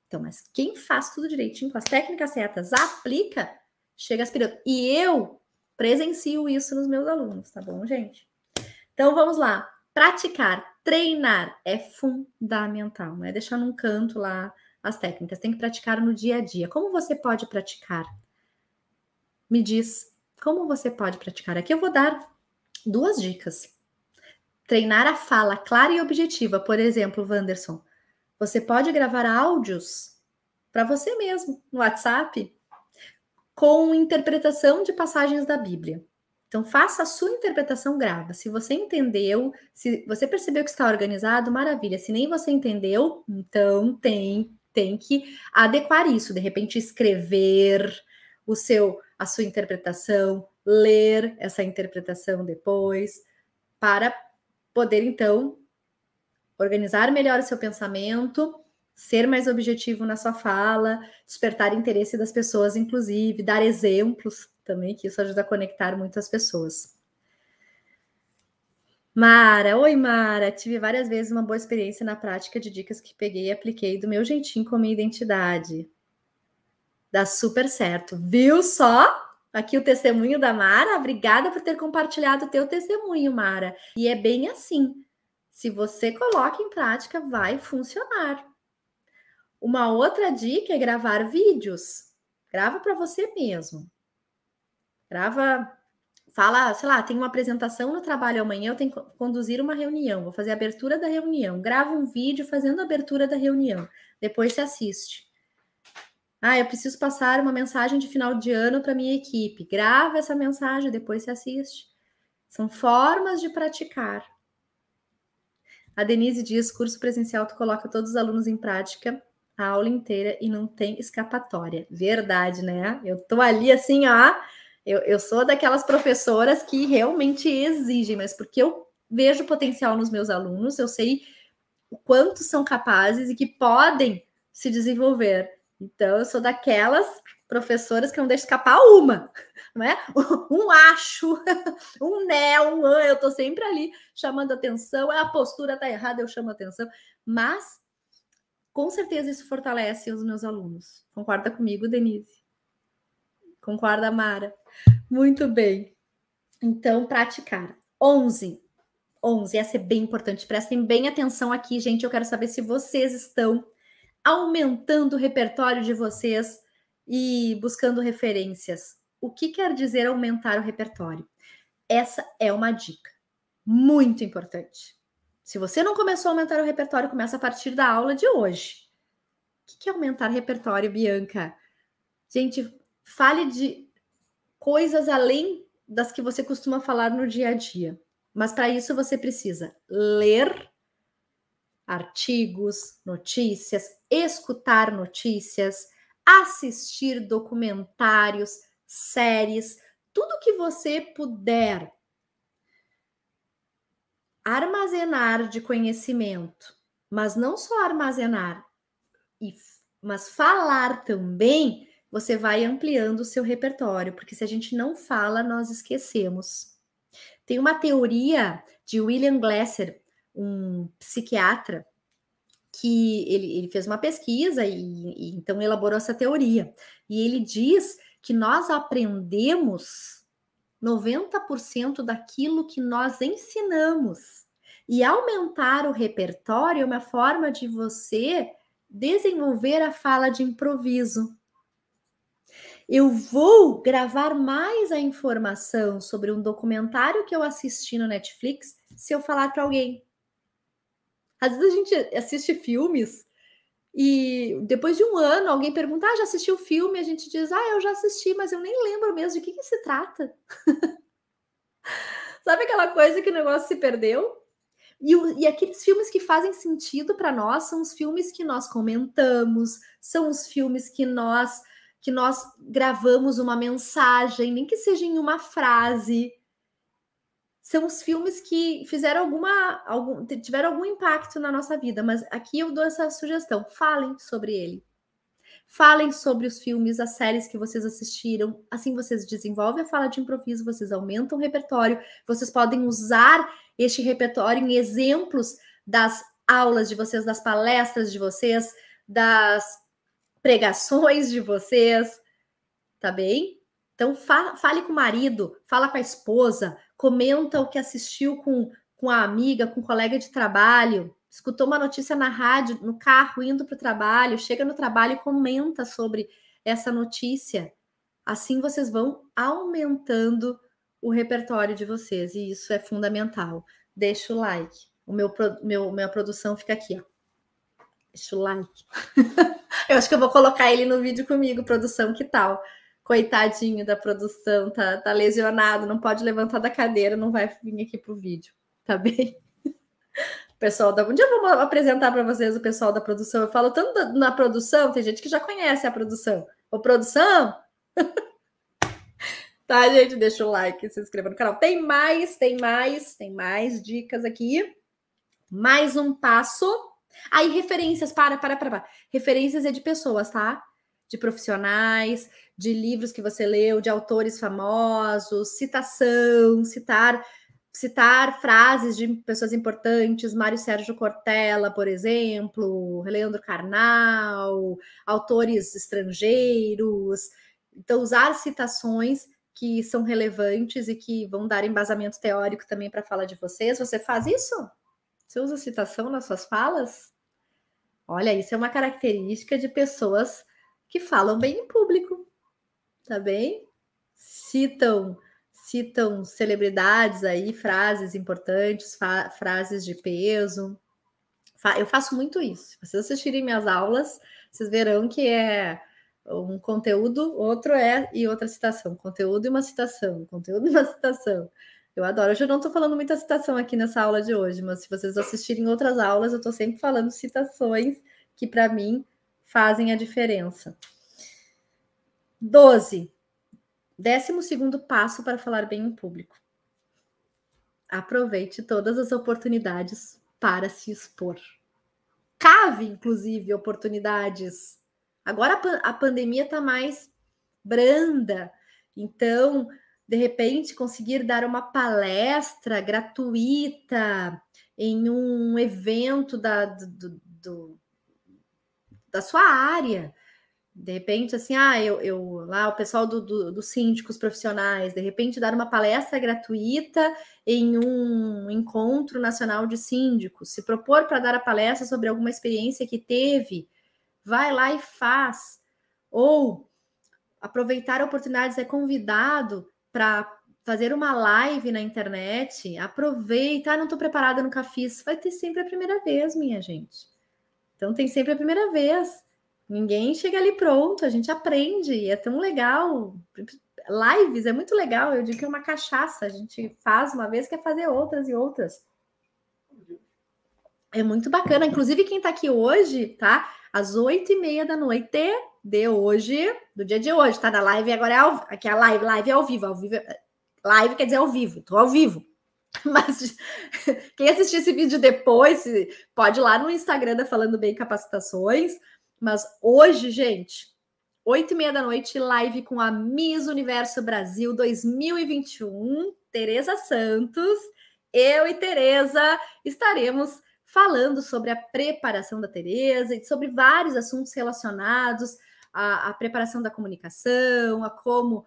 Então, mas quem faz tudo direitinho, com as técnicas certas, aplica, chega aspirando. E eu presencio isso nos meus alunos, tá bom, gente? Então, vamos lá. Praticar, treinar é fundamental, não é deixar num canto lá as técnicas, tem que praticar no dia a dia. Como você pode praticar? Me diz como você pode praticar. Aqui eu vou dar duas dicas. Treinar a fala clara e objetiva. Por exemplo, Wanderson, você pode gravar áudios para você mesmo no WhatsApp com interpretação de passagens da Bíblia. Então, faça a sua interpretação, grava. Se você entendeu, se você percebeu que está organizado, maravilha. Se nem você entendeu, então tem, tem que adequar isso. De repente, escrever o seu, a sua interpretação, ler essa interpretação depois, para poder então organizar melhor o seu pensamento, ser mais objetivo na sua fala, despertar interesse das pessoas, inclusive, dar exemplos também, que isso ajuda a conectar muitas pessoas. Mara, oi Mara, tive várias vezes uma boa experiência na prática de dicas que peguei e apliquei do meu jeitinho com minha identidade. Dá super certo. Viu só? Aqui o testemunho da Mara. Obrigada por ter compartilhado o teu testemunho, Mara. E é bem assim. Se você coloca em prática, vai funcionar. Uma outra dica é gravar vídeos. Grava para você mesmo. Grava, fala, sei lá, tem uma apresentação no trabalho amanhã, eu tenho que conduzir uma reunião, vou fazer a abertura da reunião. Grava um vídeo fazendo a abertura da reunião. Depois se assiste. Ah, eu preciso passar uma mensagem de final de ano para minha equipe. Grava essa mensagem, depois se assiste. São formas de praticar. A Denise diz: curso presencial tu coloca todos os alunos em prática a aula inteira e não tem escapatória. Verdade, né? Eu tô ali assim, ó. Eu, eu sou daquelas professoras que realmente exigem, mas porque eu vejo potencial nos meus alunos, eu sei o quanto são capazes e que podem se desenvolver. Então, eu sou daquelas professoras que não deixam escapar uma, não é? Um acho, um né, um an, eu tô sempre ali chamando atenção, a postura tá errada, eu chamo atenção, mas com certeza isso fortalece os meus alunos. Concorda comigo, Denise? Concorda, Mara? Muito bem. Então, praticar. 11. 11, essa é bem importante. Prestem bem atenção aqui, gente. Eu quero saber se vocês estão aumentando o repertório de vocês e buscando referências. O que quer dizer aumentar o repertório? Essa é uma dica muito importante. Se você não começou a aumentar o repertório, começa a partir da aula de hoje. O que é aumentar repertório, Bianca? Gente, fale de coisas além das que você costuma falar no dia a dia. Mas para isso você precisa ler artigos, notícias, escutar notícias, assistir documentários, séries, tudo que você puder armazenar de conhecimento, mas não só armazenar, mas falar também, você vai ampliando o seu repertório, porque se a gente não fala, nós esquecemos. Tem uma teoria de William Glasser, um psiquiatra, que ele, ele fez uma pesquisa e, e então elaborou essa teoria. E ele diz que nós aprendemos 90% daquilo que nós ensinamos. E aumentar o repertório é uma forma de você desenvolver a fala de improviso. Eu vou gravar mais a informação sobre um documentário que eu assisti no Netflix se eu falar para alguém. Às vezes a gente assiste filmes e depois de um ano alguém pergunta: ah, já assistiu o filme? A gente diz: ah, eu já assisti, mas eu nem lembro mesmo de que, que se trata. Sabe aquela coisa que o negócio se perdeu? E, e aqueles filmes que fazem sentido para nós são os filmes que nós comentamos, são os filmes que nós que nós gravamos uma mensagem, nem que seja em uma frase são os filmes que fizeram alguma, algum, tiveram algum impacto na nossa vida, mas aqui eu dou essa sugestão: falem sobre ele. Falem sobre os filmes, as séries que vocês assistiram. Assim vocês desenvolvem a fala de improviso, vocês aumentam o repertório, vocês podem usar este repertório em exemplos das aulas de vocês, das palestras de vocês, das pregações de vocês, tá bem? Então, fa fale com o marido, fala com a esposa, comenta o que assistiu com, com a amiga, com um colega de trabalho, escutou uma notícia na rádio, no carro, indo para o trabalho, chega no trabalho e comenta sobre essa notícia. Assim vocês vão aumentando o repertório de vocês, e isso é fundamental. Deixa o like. O meu, meu minha produção fica aqui, ó. Deixa o like. eu acho que eu vou colocar ele no vídeo comigo, produção, que tal? Coitadinho da produção, tá, tá lesionado, não pode levantar da cadeira, não vai vir aqui pro vídeo, tá bem? pessoal da. Um dia eu vou apresentar para vocês o pessoal da produção. Eu falo tanto da, na produção, tem gente que já conhece a produção. Ô, produção! tá, gente? Deixa o like, se inscreva no canal. Tem mais, tem mais, tem mais dicas aqui. Mais um passo. Aí, referências, para, para, para, para. Referências é de pessoas, tá? De profissionais, de livros que você leu, de autores famosos, citação, citar citar frases de pessoas importantes, Mário Sérgio Cortella, por exemplo, Leandro Carnal, autores estrangeiros. Então, usar citações que são relevantes e que vão dar embasamento teórico também para a fala de vocês. Você faz isso? Você usa citação nas suas falas? Olha, isso é uma característica de pessoas que falam bem em público tá bem? Citam citam celebridades aí, frases importantes, frases de peso. Fa eu faço muito isso. Se vocês assistirem minhas aulas, vocês verão que é um conteúdo, outro é e outra citação, conteúdo e uma citação, conteúdo e uma citação. Eu adoro. Hoje eu não estou falando muita citação aqui nessa aula de hoje, mas se vocês assistirem outras aulas, eu estou sempre falando citações que, para mim, fazem a diferença. 12. Décimo segundo passo para falar bem em público. Aproveite todas as oportunidades para se expor. Cave, inclusive, oportunidades. Agora a, pandemia está mais branda, então de repente conseguir dar uma palestra gratuita em um evento da, do, do, da sua área. De repente, assim, ah, eu, eu lá o pessoal dos do, do síndicos profissionais, de repente dar uma palestra gratuita em um encontro nacional de síndicos, se propor para dar a palestra sobre alguma experiência que teve, vai lá e faz. Ou aproveitar a oportunidade, ser convidado para fazer uma live na internet, aproveita, ah, não estou preparada, nunca fiz. Vai ter sempre a primeira vez, minha gente. Então tem sempre a primeira vez. Ninguém chega ali pronto, a gente aprende, e é tão legal. Lives é muito legal, eu digo que é uma cachaça, a gente faz uma vez, quer fazer outras e outras. É muito bacana. Inclusive, quem está aqui hoje, tá? Às oito e meia da noite de hoje, do dia de hoje, tá? Na live agora é ao, aqui é a live, live é ao vivo, ao vivo. Live quer dizer ao vivo, tô ao vivo. Mas quem assistir esse vídeo depois, pode ir lá no Instagram da Falando Bem Capacitações. Mas hoje, gente, oito e meia da noite, live com a Miss Universo Brasil 2021, Tereza Santos. Eu e Tereza estaremos falando sobre a preparação da Tereza e sobre vários assuntos relacionados a, a preparação da comunicação, a como,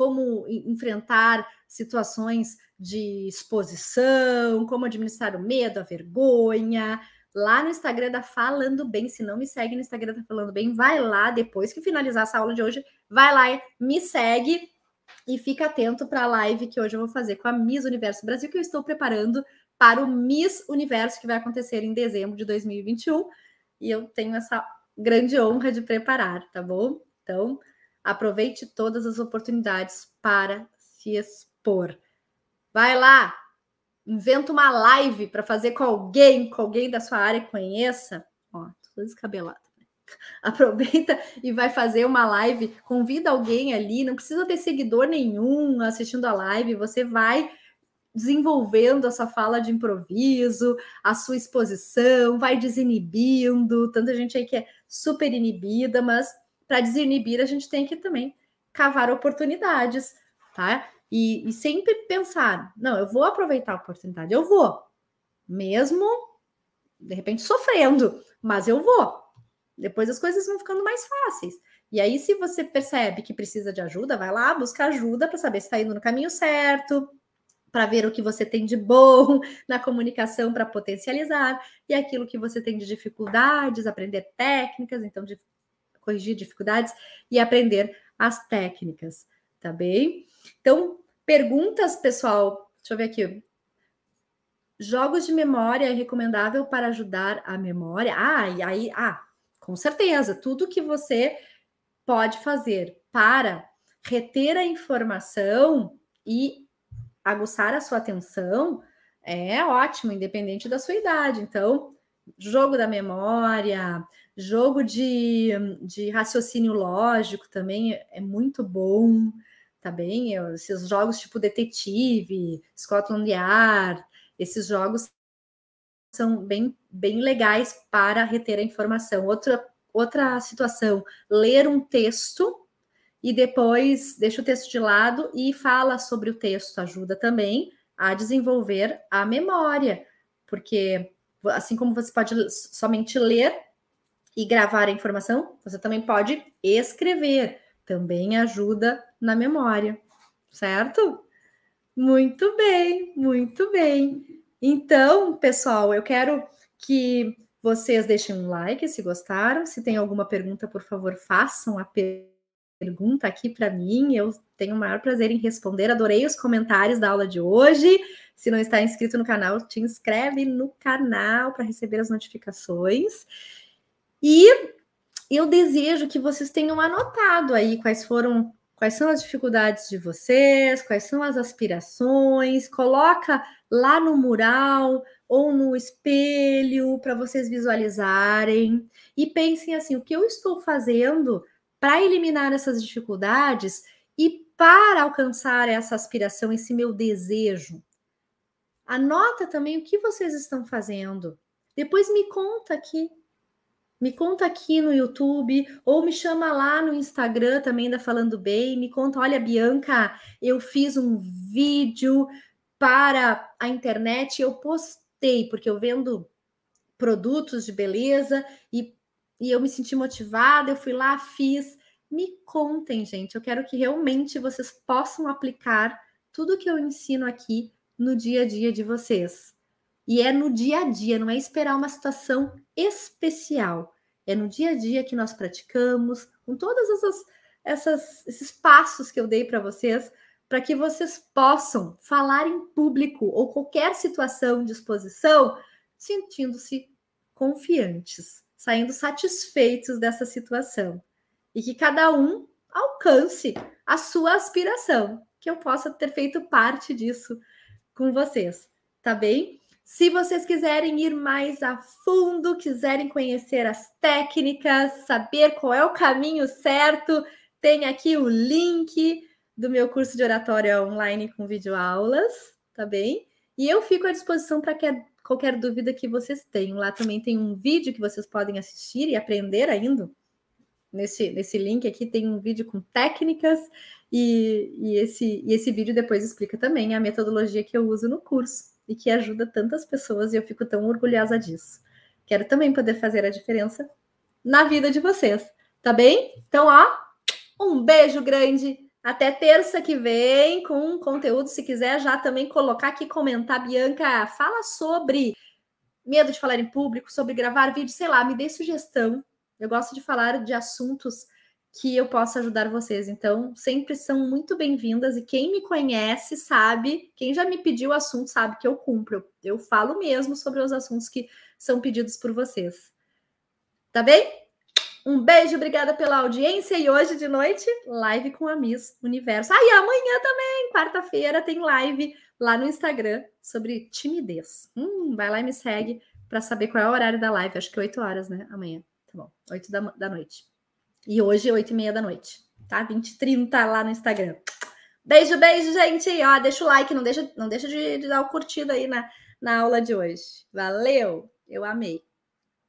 como enfrentar situações de exposição, como administrar o medo, a vergonha. Lá no Instagram da Falando Bem, se não me segue no Instagram da Falando Bem, vai lá, depois que finalizar essa aula de hoje, vai lá, me segue e fica atento para a live que hoje eu vou fazer com a Miss Universo Brasil, que eu estou preparando para o Miss Universo, que vai acontecer em dezembro de 2021. E eu tenho essa grande honra de preparar, tá bom? Então, aproveite todas as oportunidades para se expor. Vai lá, inventa uma live para fazer com alguém, com alguém da sua área que conheça. Ó, tô descabelada. Aproveita e vai fazer uma live, convida alguém ali, não precisa ter seguidor nenhum assistindo a live, você vai desenvolvendo a sua fala de improviso, a sua exposição, vai desinibindo. Tanta gente aí que é super inibida, mas para desinibir a gente tem que também cavar oportunidades, tá? E, e, sempre pensar, não, eu vou aproveitar a oportunidade, eu vou, mesmo de repente sofrendo, mas eu vou. Depois as coisas vão ficando mais fáceis. E aí, se você percebe que precisa de ajuda, vai lá, busca ajuda para saber se está indo no caminho certo, para ver o que você tem de bom na comunicação para potencializar e aquilo que você tem de dificuldades, aprender técnicas, então de corrigir dificuldades e aprender as técnicas, tá bem? Então, perguntas, pessoal, deixa eu ver aqui. Jogos de memória é recomendável para ajudar a memória? Ah, e aí, ah, com certeza, tudo que você pode fazer para reter a informação e aguçar a sua atenção, é ótimo, independente da sua idade. Então, jogo da memória, jogo de, de raciocínio lógico também é muito bom, tá bem? Esses jogos tipo Detetive, Scotland Yard, esses jogos são bem, bem legais para reter a informação. Outra, outra situação, ler um texto e depois deixa o texto de lado e fala sobre o texto, ajuda também a desenvolver a memória, porque assim como você pode somente ler e gravar a informação, você também pode escrever, também ajuda na memória, certo? Muito bem, muito bem. Então, pessoal, eu quero que vocês deixem um like se gostaram. Se tem alguma pergunta, por favor, façam a pergunta aqui para mim. Eu tenho o maior prazer em responder. Adorei os comentários da aula de hoje. Se não está inscrito no canal, te inscreve no canal para receber as notificações. E eu desejo que vocês tenham anotado aí quais foram quais são as dificuldades de vocês, quais são as aspirações, coloca lá no mural ou no espelho para vocês visualizarem e pensem assim: o que eu estou fazendo para eliminar essas dificuldades e para alcançar essa aspiração, esse meu desejo? Anota também o que vocês estão fazendo. Depois me conta aqui. Me conta aqui no YouTube ou me chama lá no Instagram também da Falando Bem. Me conta, olha, Bianca, eu fiz um vídeo para a internet, eu postei porque eu vendo produtos de beleza e, e eu me senti motivada, eu fui lá, fiz. Me contem, gente. Eu quero que realmente vocês possam aplicar tudo que eu ensino aqui no dia a dia de vocês. E é no dia a dia, não é esperar uma situação especial. É no dia a dia que nós praticamos, com todos essas, essas, esses passos que eu dei para vocês, para que vocês possam falar em público ou qualquer situação de exposição, sentindo-se confiantes, saindo satisfeitos dessa situação. E que cada um alcance a sua aspiração, que eu possa ter feito parte disso com vocês, tá bem? Se vocês quiserem ir mais a fundo, quiserem conhecer as técnicas, saber qual é o caminho certo, tem aqui o link do meu curso de oratória online com videoaulas, tá bem? E eu fico à disposição para qualquer dúvida que vocês tenham. Lá também tem um vídeo que vocês podem assistir e aprender ainda. Nesse, nesse link aqui tem um vídeo com técnicas e, e, esse, e esse vídeo depois explica também a metodologia que eu uso no curso e que ajuda tantas pessoas e eu fico tão orgulhosa disso. Quero também poder fazer a diferença na vida de vocês, tá bem? Então, ó, um beijo grande. Até terça que vem com conteúdo. Se quiser já também colocar aqui, comentar, Bianca, fala sobre medo de falar em público, sobre gravar vídeo, sei lá, me dê sugestão. Eu gosto de falar de assuntos que eu possa ajudar vocês. Então, sempre são muito bem-vindas e quem me conhece sabe, quem já me pediu o assunto sabe que eu cumpro. Eu falo mesmo sobre os assuntos que são pedidos por vocês. Tá bem? Um beijo, obrigada pela audiência e hoje de noite, live com a Miss Universo. Ah, e amanhã também, quarta-feira, tem live lá no Instagram sobre timidez. Hum, vai lá e me segue para saber qual é o horário da live. Acho que 8 horas, né? Amanhã. Tá bom, 8 da, da noite. E hoje, 8 e meia da noite, tá? 20 30 lá no Instagram. Beijo, beijo, gente. Ó, deixa o like, não deixa, não deixa de, de dar o curtido aí na, na aula de hoje. Valeu! Eu amei.